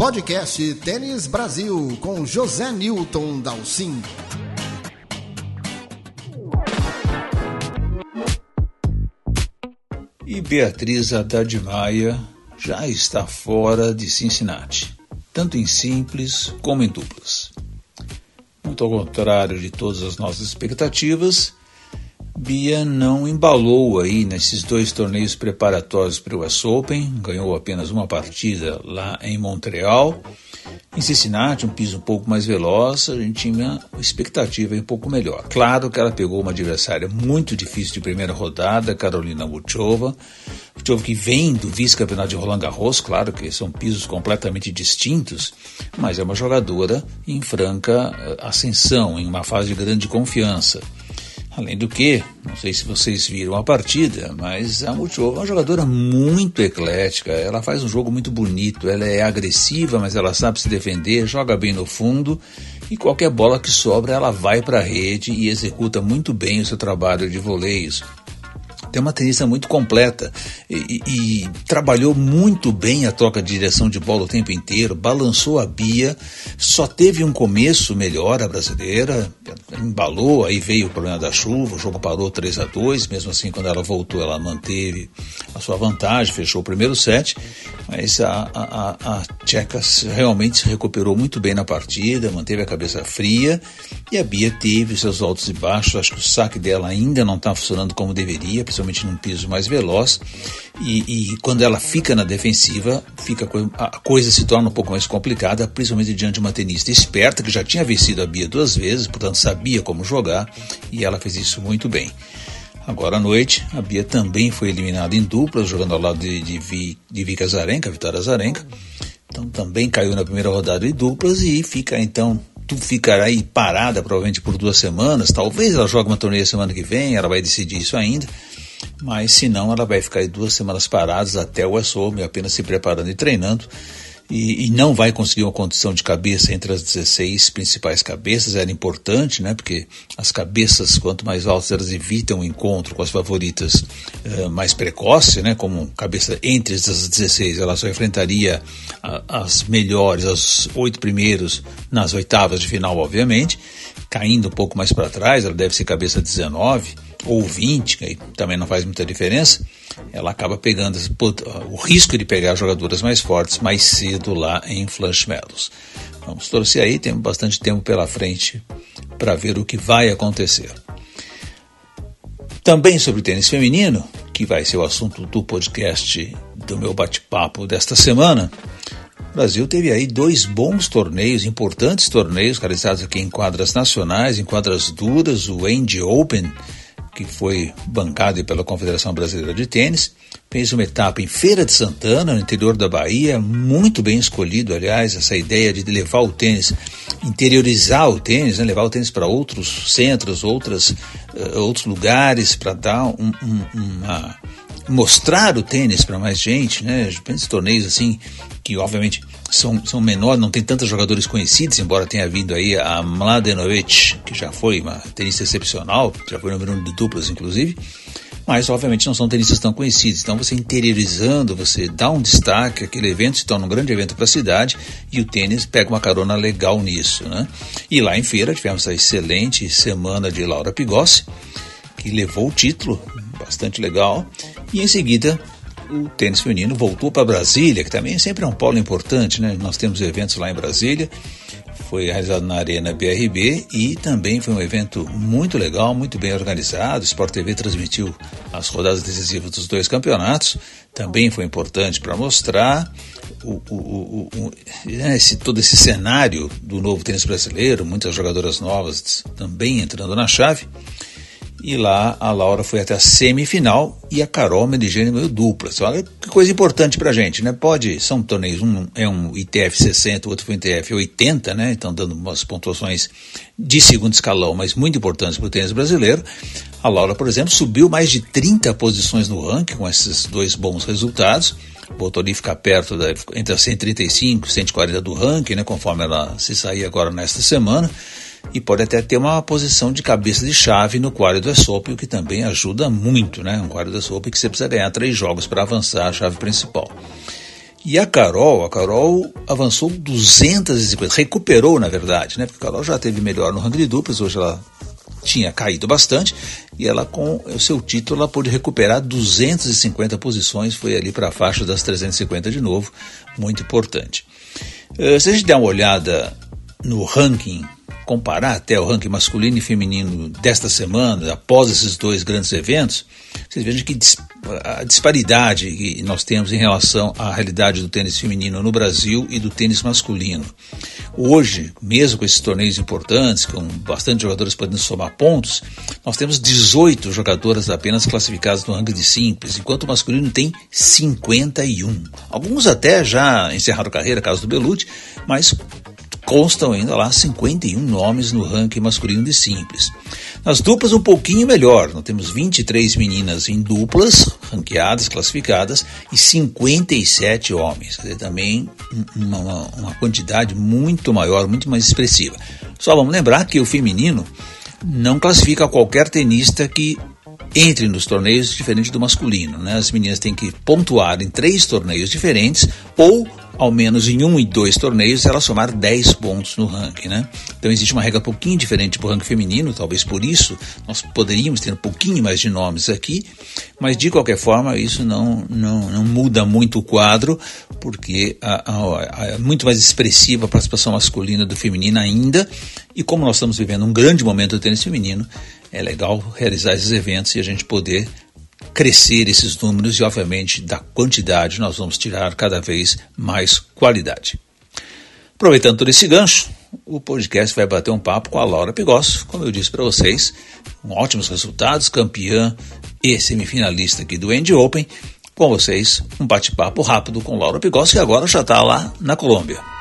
podcast Tênis Brasil com José Newton Dalcin. E Beatriz Haddad Maia já está fora de Cincinnati, tanto em simples como em duplas. Muito ao contrário de todas as nossas expectativas, Bia não embalou aí nesses dois torneios preparatórios para o US Open, ganhou apenas uma partida lá em Montreal. Em Cincinnati, um piso um pouco mais veloz, a gente tinha uma expectativa um pouco melhor. Claro que ela pegou uma adversária muito difícil de primeira rodada, Carolina Muchova. Muchova que vem do vice-campeonato de Roland Garros, claro que são pisos completamente distintos, mas é uma jogadora em franca eh, ascensão, em uma fase de grande confiança. Além do que, não sei se vocês viram a partida, mas a Multiova é uma jogadora muito eclética. Ela faz um jogo muito bonito, ela é agressiva, mas ela sabe se defender, joga bem no fundo. E qualquer bola que sobra ela vai para a rede e executa muito bem o seu trabalho de voleios. Tem uma tenista muito completa e, e, e, trabalhou muito bem a troca de direção de bola o tempo inteiro, balançou a Bia, só teve um começo melhor a brasileira, embalou, aí veio o problema da chuva, o jogo parou 3 a 2 mesmo assim quando ela voltou ela manteve a sua vantagem, fechou o primeiro set, mas a, a, a Tcheca realmente se recuperou muito bem na partida, manteve a cabeça fria e a Bia teve seus altos e baixos, acho que o saque dela ainda não está funcionando como deveria, principalmente num piso mais veloz. E, e quando ela fica na defensiva, fica a coisa se torna um pouco mais complicada, principalmente diante de uma tenista esperta que já tinha vencido a Bia duas vezes, portanto sabia como jogar e ela fez isso muito bem. Agora à noite, a Bia também foi eliminada em duplas, jogando ao lado de, de, Vi, de Vika Zarenka, Vitória Zarenka. Então também caiu na primeira rodada em duplas e fica então tu ficará aí parada provavelmente por duas semanas. Talvez ela jogue uma torneio semana que vem, ela vai decidir isso ainda. Mas se não, ela vai ficar aí duas semanas paradas até o Open, apenas se preparando e treinando e, e, não vai conseguir uma condição de cabeça entre as 16 principais cabeças, era importante, né, porque as cabeças, quanto mais altas, elas evitam o encontro com as favoritas uh, mais precoce, né, como cabeça entre as 16, ela só enfrentaria a, as melhores, as oito primeiros nas oitavas de final, obviamente, caindo um pouco mais para trás, ela deve ser cabeça 19 ou 20, que também não faz muita diferença, ela acaba pegando o risco de pegar jogadoras mais fortes mais cedo lá em Flush Meadows. Vamos torcer aí, temos bastante tempo pela frente para ver o que vai acontecer. Também sobre tênis feminino, que vai ser o assunto do podcast do meu bate-papo desta semana. O Brasil teve aí dois bons torneios, importantes torneios, realizados aqui em quadras nacionais, em quadras duras, o End Open que foi bancado pela Confederação Brasileira de Tênis, fez uma etapa em Feira de Santana, no interior da Bahia, muito bem escolhido, aliás, essa ideia de levar o tênis, interiorizar o tênis, né, levar o tênis para outros centros, outras, uh, outros lugares, para dar um, um, uma mostrar o tênis para mais gente, né? Esses torneios assim que obviamente são, são menores, não tem tantos jogadores conhecidos, embora tenha vindo aí a Mladenovic, que já foi uma tenista excepcional, já foi número um de duplas, inclusive, mas obviamente não são tenistas tão conhecidos. Então você interiorizando, você dá um destaque, aquele evento se torna um grande evento para a cidade e o tênis pega uma carona legal nisso, né? E lá em feira tivemos a excelente semana de Laura Pigossi, que levou o título, bastante legal, e em seguida o tênis feminino voltou para Brasília, que também sempre é um polo importante, né? Nós temos eventos lá em Brasília, foi realizado na Arena BRB e também foi um evento muito legal, muito bem organizado. O Sport TV transmitiu as rodadas decisivas dos dois campeonatos, também foi importante para mostrar o, o, o, né, esse, todo esse cenário do novo tênis brasileiro, muitas jogadoras novas também entrando na chave. E lá a Laura foi até a semifinal e a Carol Medigene meio dupla. Olha que coisa importante pra gente, né? Pode, são torneios, um é um ITF 60, o outro foi um ITF 80, né? Então dando umas pontuações de segundo escalão, mas muito importantes para o tênis brasileiro. A Laura, por exemplo, subiu mais de 30 posições no ranking com esses dois bons resultados. Voltou ali ficar perto da, entre as 135 e 140 do ranking, né? Conforme ela se sair agora nesta semana e pode até ter uma posição de cabeça de chave no quadro do ESOP, o que também ajuda muito, né? Um quadro do ESOP que você precisa ganhar três jogos para avançar a chave principal. E a Carol, a Carol avançou 250, recuperou na verdade, né? Porque a Carol já teve melhor no ranking de duplas, hoje ela tinha caído bastante e ela com o seu título ela pôde recuperar 250 posições, foi ali para a faixa das 350 de novo, muito importante. Eh, se a gente der uma olhada no ranking comparar até o ranking masculino e feminino desta semana, após esses dois grandes eventos, vocês vejam que a disparidade que nós temos em relação à realidade do tênis feminino no Brasil e do tênis masculino. Hoje, mesmo com esses torneios importantes, com bastante jogadores podendo somar pontos, nós temos 18 jogadoras apenas classificadas no ranking de simples, enquanto o masculino tem 51. Alguns até já encerraram carreira, caso do Belucci, mas constam ainda lá 51 nomes no ranking masculino de simples. Nas duplas, um pouquinho melhor. Nós temos 23 meninas em duplas, ranqueadas, classificadas, e 57 homens. Quer dizer, também uma, uma quantidade muito maior, muito mais expressiva. Só vamos lembrar que o feminino não classifica qualquer tenista que entre nos torneios diferente do masculino. Né? As meninas têm que pontuar em três torneios diferentes ou ao menos em um e dois torneios, ela somar 10 pontos no ranking, né? Então existe uma regra um pouquinho diferente para o ranking feminino, talvez por isso nós poderíamos ter um pouquinho mais de nomes aqui, mas de qualquer forma isso não, não, não muda muito o quadro, porque é muito mais expressiva a participação masculina do feminino ainda, e como nós estamos vivendo um grande momento do tênis feminino, é legal realizar esses eventos e a gente poder crescer esses números e, obviamente, da quantidade nós vamos tirar cada vez mais qualidade. Aproveitando todo esse gancho, o podcast vai bater um papo com a Laura Pigosso, como eu disse para vocês, com ótimos resultados, campeã e semifinalista aqui do End Open. Com vocês, um bate-papo rápido com Laura Pigosso, que agora já está lá na Colômbia.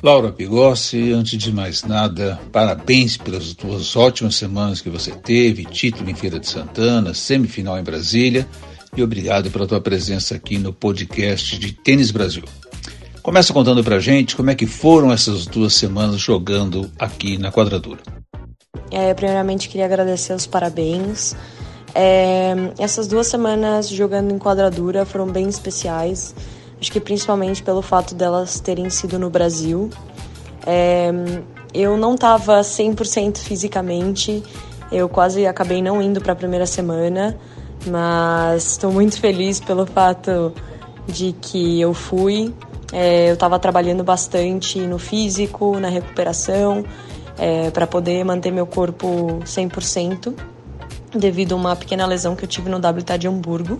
Laura Pigossi, antes de mais nada, parabéns pelas duas ótimas semanas que você teve, título em Feira de Santana, semifinal em Brasília, e obrigado pela tua presença aqui no podcast de Tênis Brasil. Começa contando pra gente como é que foram essas duas semanas jogando aqui na quadradura. É, primeiramente queria agradecer os parabéns. É, essas duas semanas jogando em quadradura foram bem especiais. Acho que principalmente pelo fato delas terem sido no Brasil. É, eu não estava 100% fisicamente, eu quase acabei não indo para a primeira semana, mas estou muito feliz pelo fato de que eu fui. É, eu estava trabalhando bastante no físico, na recuperação, é, para poder manter meu corpo 100%, devido a uma pequena lesão que eu tive no WTA de Hamburgo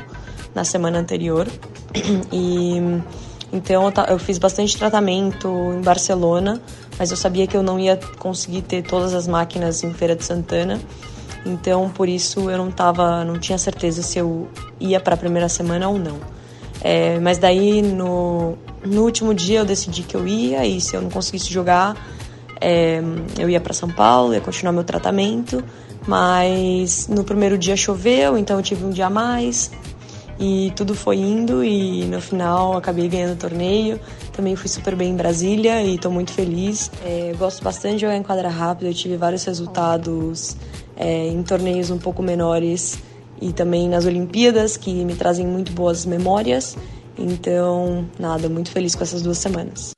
na semana anterior. E então eu fiz bastante tratamento em Barcelona, mas eu sabia que eu não ia conseguir ter todas as máquinas em Feira de Santana. Então por isso eu não tava, não tinha certeza se eu ia para a primeira semana ou não. É, mas daí no, no último dia eu decidi que eu ia e se eu não conseguisse jogar é, eu ia para São Paulo, ia continuar meu tratamento. Mas no primeiro dia choveu, então eu tive um dia a mais e tudo foi indo e no final acabei ganhando o torneio. Também fui super bem em Brasília e estou muito feliz. É, gosto bastante de jogar em quadra rápida, eu tive vários resultados é, em torneios um pouco menores e também nas Olimpíadas que me trazem muito boas memórias. Então, nada, muito feliz com essas duas semanas.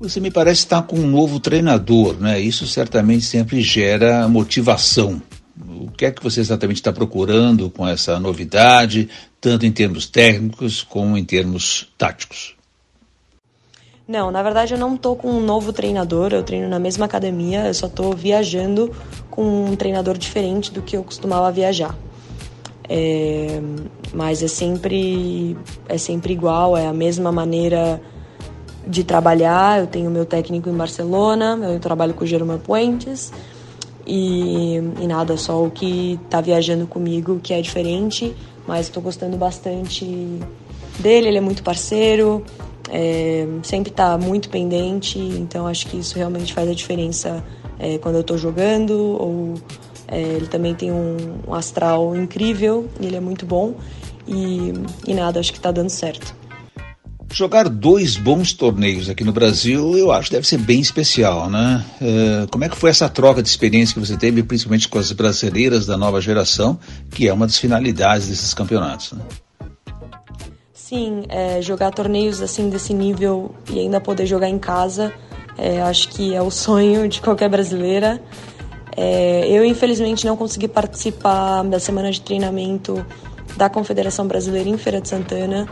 Você me parece estar com um novo treinador, né? Isso certamente sempre gera motivação o que é que você exatamente está procurando com essa novidade, tanto em termos técnicos como em termos táticos? Não, na verdade eu não estou com um novo treinador, eu treino na mesma academia, eu só estou viajando com um treinador diferente do que eu costumava viajar. É, mas é sempre, é sempre igual, é a mesma maneira de trabalhar. Eu tenho meu técnico em Barcelona, eu trabalho com o Jerome Puentes e, e nada, só o que tá viajando comigo que é diferente, mas estou gostando bastante dele, ele é muito parceiro, é, sempre tá muito pendente, então acho que isso realmente faz a diferença é, quando eu tô jogando, ou é, ele também tem um, um astral incrível, ele é muito bom, e, e nada, acho que tá dando certo. Jogar dois bons torneios aqui no Brasil, eu acho deve ser bem especial, né? É, como é que foi essa troca de experiência que você teve, principalmente com as brasileiras da nova geração, que é uma das finalidades desses campeonatos? Né? Sim, é, jogar torneios assim desse nível e ainda poder jogar em casa, é, acho que é o sonho de qualquer brasileira. É, eu infelizmente não consegui participar da semana de treinamento da Confederação Brasileira em Feira de Santana.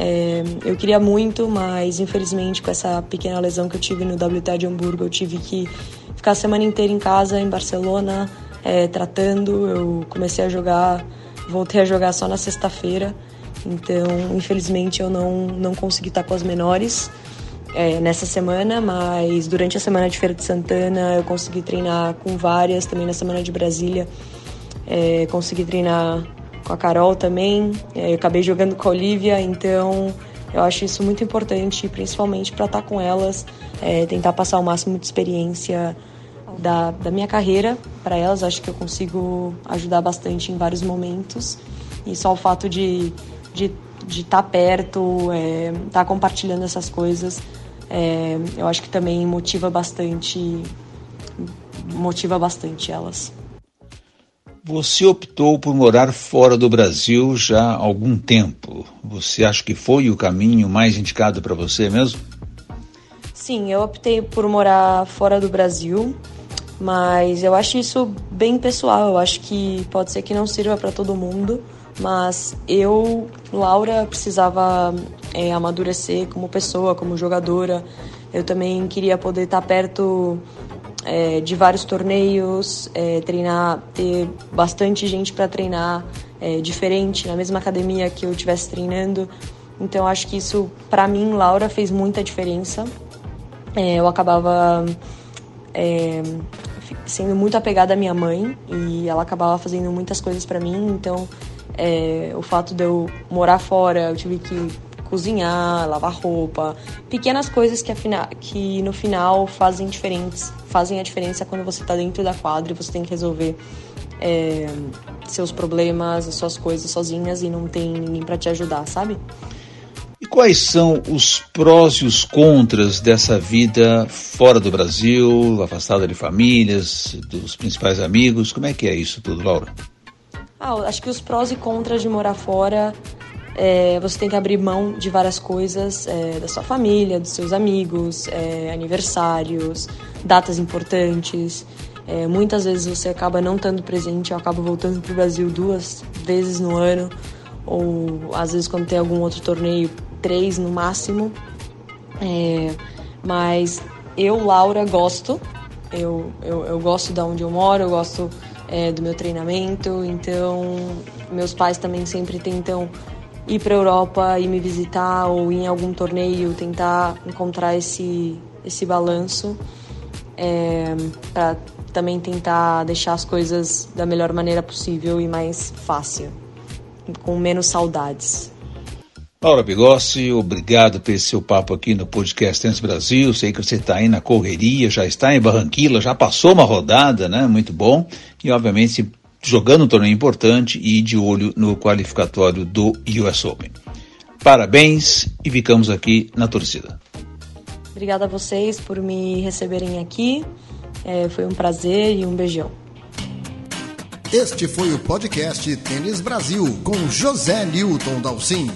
É, eu queria muito, mas infelizmente com essa pequena lesão que eu tive no WTA de Hamburgo, eu tive que ficar a semana inteira em casa, em Barcelona, é, tratando. Eu comecei a jogar, voltei a jogar só na sexta-feira. Então, infelizmente, eu não, não consegui estar com as menores é, nessa semana, mas durante a semana de Feira de Santana eu consegui treinar com várias, também na semana de Brasília é, consegui treinar com a Carol também. É, eu acabei jogando com a Olivia, então eu acho isso muito importante, principalmente para estar com elas, é, tentar passar o máximo de experiência da, da minha carreira para elas. Acho que eu consigo ajudar bastante em vários momentos. E só o fato de de de estar tá perto, é, estar tá compartilhando essas coisas, é, eu acho que também motiva bastante, motiva bastante elas. Você optou por morar fora do Brasil já há algum tempo. Você acha que foi o caminho mais indicado para você mesmo? Sim, eu optei por morar fora do Brasil, mas eu acho isso bem pessoal. Eu acho que pode ser que não sirva para todo mundo mas eu, Laura, precisava é, amadurecer como pessoa, como jogadora. Eu também queria poder estar perto é, de vários torneios, é, treinar, ter bastante gente para treinar, é, diferente, na mesma academia que eu estivesse treinando. Então acho que isso, para mim, Laura, fez muita diferença. É, eu acabava é, sendo muito apegada à minha mãe e ela acabava fazendo muitas coisas para mim, então é, o fato de eu morar fora, eu tive que cozinhar, lavar roupa, pequenas coisas que, afina, que no final fazem diferentes, fazem a diferença quando você está dentro da quadra e você tem que resolver é, seus problemas, as suas coisas sozinhas e não tem ninguém para te ajudar, sabe? E quais são os prós e os contras dessa vida fora do Brasil, afastada de famílias, dos principais amigos? Como é que é isso tudo, Laura? Ah, acho que os prós e contras de morar fora, é, você tem que abrir mão de várias coisas, é, da sua família, dos seus amigos, é, aniversários, datas importantes. É, muitas vezes você acaba não estando presente, eu acabo voltando para o Brasil duas vezes no ano, ou às vezes quando tem algum outro torneio, três no máximo. É, mas eu, Laura, gosto. Eu, eu, eu gosto de onde eu moro, eu gosto é, do meu treinamento. Então, meus pais também sempre tentam ir para a Europa e me visitar ou em algum torneio, tentar encontrar esse, esse balanço é, para também tentar deixar as coisas da melhor maneira possível e mais fácil, com menos saudades. Laura Bigossi, obrigado pelo seu papo aqui no Podcast Tênis Brasil. Sei que você está aí na correria, já está em Barranquilla, já passou uma rodada, né? Muito bom. E, obviamente, jogando um torneio importante e de olho no qualificatório do US Open. Parabéns e ficamos aqui na torcida. Obrigada a vocês por me receberem aqui. É, foi um prazer e um beijão. Este foi o podcast Tênis Brasil com José Newton Dalcin.